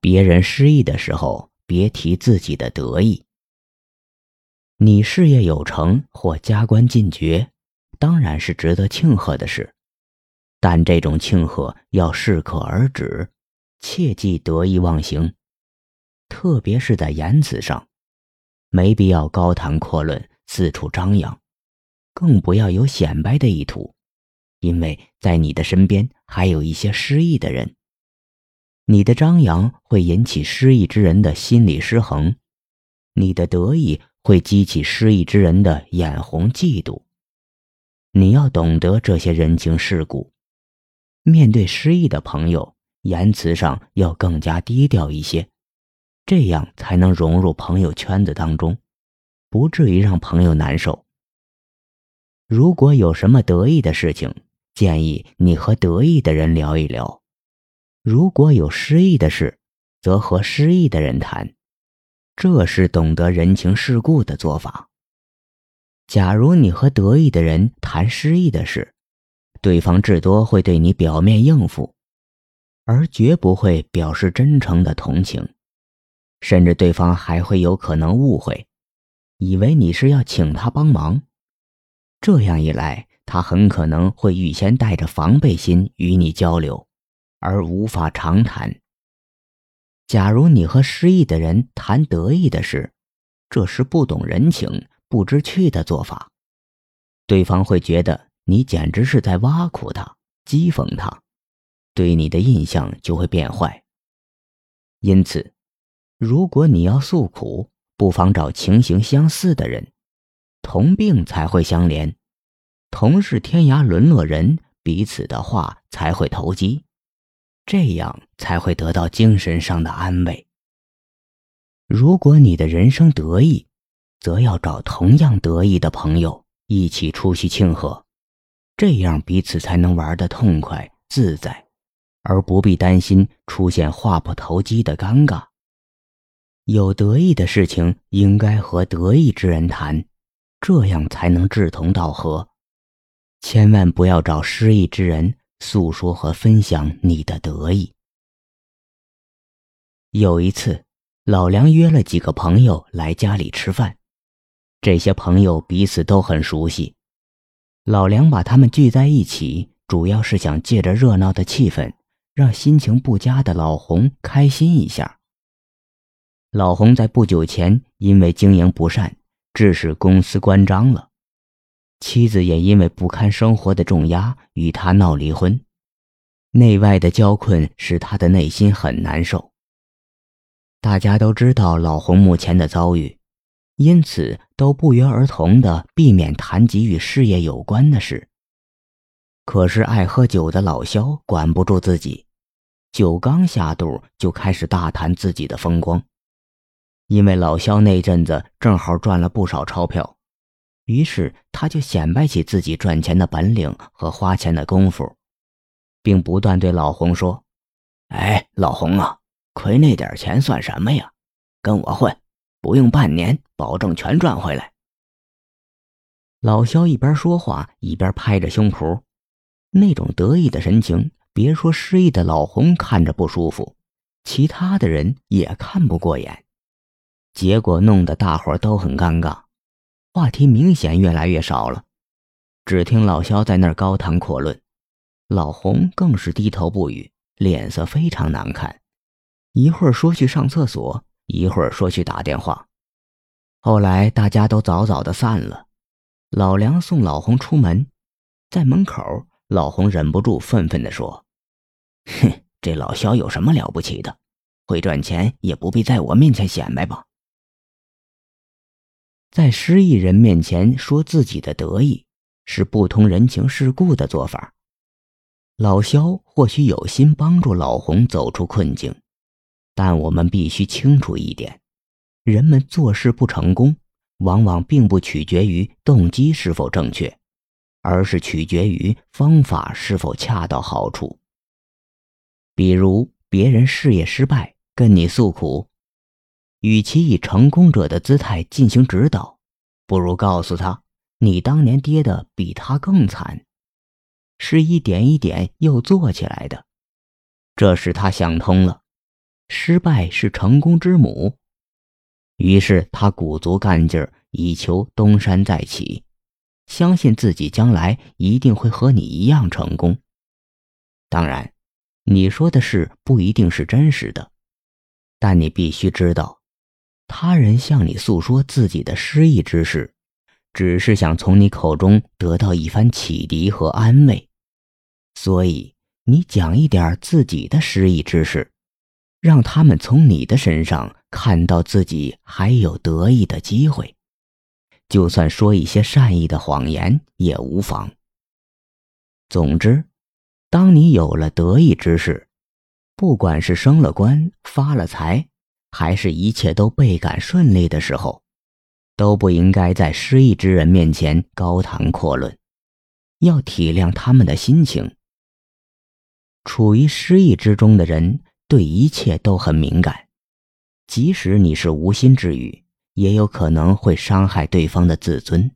别人失意的时候，别提自己的得意。你事业有成或加官进爵，当然是值得庆贺的事，但这种庆贺要适可而止，切忌得意忘形。特别是在言辞上，没必要高谈阔论、四处张扬，更不要有显摆的意图，因为在你的身边还有一些失意的人。你的张扬会引起失意之人的心理失衡，你的得意会激起失意之人的眼红嫉妒。你要懂得这些人情世故，面对失意的朋友，言辞上要更加低调一些，这样才能融入朋友圈子当中，不至于让朋友难受。如果有什么得意的事情，建议你和得意的人聊一聊。如果有失意的事，则和失意的人谈，这是懂得人情世故的做法。假如你和得意的人谈失意的事，对方至多会对你表面应付，而绝不会表示真诚的同情，甚至对方还会有可能误会，以为你是要请他帮忙。这样一来，他很可能会预先带着防备心与你交流。而无法长谈。假如你和失意的人谈得意的事，这是不懂人情、不知趣的做法，对方会觉得你简直是在挖苦他、讥讽他，对你的印象就会变坏。因此，如果你要诉苦，不妨找情形相似的人，同病才会相怜，同是天涯沦落人，彼此的话才会投机。这样才会得到精神上的安慰。如果你的人生得意，则要找同样得意的朋友一起出席庆贺，这样彼此才能玩得痛快自在，而不必担心出现话不投机的尴尬。有得意的事情应该和得意之人谈，这样才能志同道合。千万不要找失意之人。诉说和分享你的得意。有一次，老梁约了几个朋友来家里吃饭，这些朋友彼此都很熟悉。老梁把他们聚在一起，主要是想借着热闹的气氛，让心情不佳的老洪开心一下。老红在不久前因为经营不善，致使公司关张了。妻子也因为不堪生活的重压，与他闹离婚，内外的交困使他的内心很难受。大家都知道老洪目前的遭遇，因此都不约而同的避免谈及与事业有关的事。可是爱喝酒的老肖管不住自己，酒刚下肚就开始大谈自己的风光，因为老肖那阵子正好赚了不少钞票。于是他就显摆起自己赚钱的本领和花钱的功夫，并不断对老洪说：“哎，老洪啊，亏那点钱算什么呀？跟我混，不用半年，保证全赚回来。”老肖一边说话一边拍着胸脯，那种得意的神情，别说失意的老洪看着不舒服，其他的人也看不过眼，结果弄得大伙都很尴尬。话题明显越来越少了，只听老肖在那儿高谈阔论，老洪更是低头不语，脸色非常难看。一会儿说去上厕所，一会儿说去打电话。后来大家都早早的散了，老梁送老洪出门，在门口，老洪忍不住愤愤地说：“哼，这老肖有什么了不起的？会赚钱也不必在我面前显摆吧。”在失意人面前说自己的得意，是不通人情世故的做法。老肖或许有心帮助老洪走出困境，但我们必须清楚一点：人们做事不成功，往往并不取决于动机是否正确，而是取决于方法是否恰到好处。比如，别人事业失败，跟你诉苦。与其以成功者的姿态进行指导，不如告诉他，你当年跌的比他更惨，是一点一点又做起来的。这时他想通了，失败是成功之母。于是他鼓足干劲儿，以求东山再起，相信自己将来一定会和你一样成功。当然，你说的事不一定是真实的，但你必须知道，他人向你诉说自己的失意之事，只是想从你口中得到一番启迪和安慰。所以，你讲一点自己的失意之事。让他们从你的身上看到自己还有得意的机会，就算说一些善意的谎言也无妨。总之，当你有了得意之事，不管是升了官、发了财，还是一切都倍感顺利的时候，都不应该在失意之人面前高谈阔论，要体谅他们的心情。处于失意之中的人。对一切都很敏感，即使你是无心之语，也有可能会伤害对方的自尊。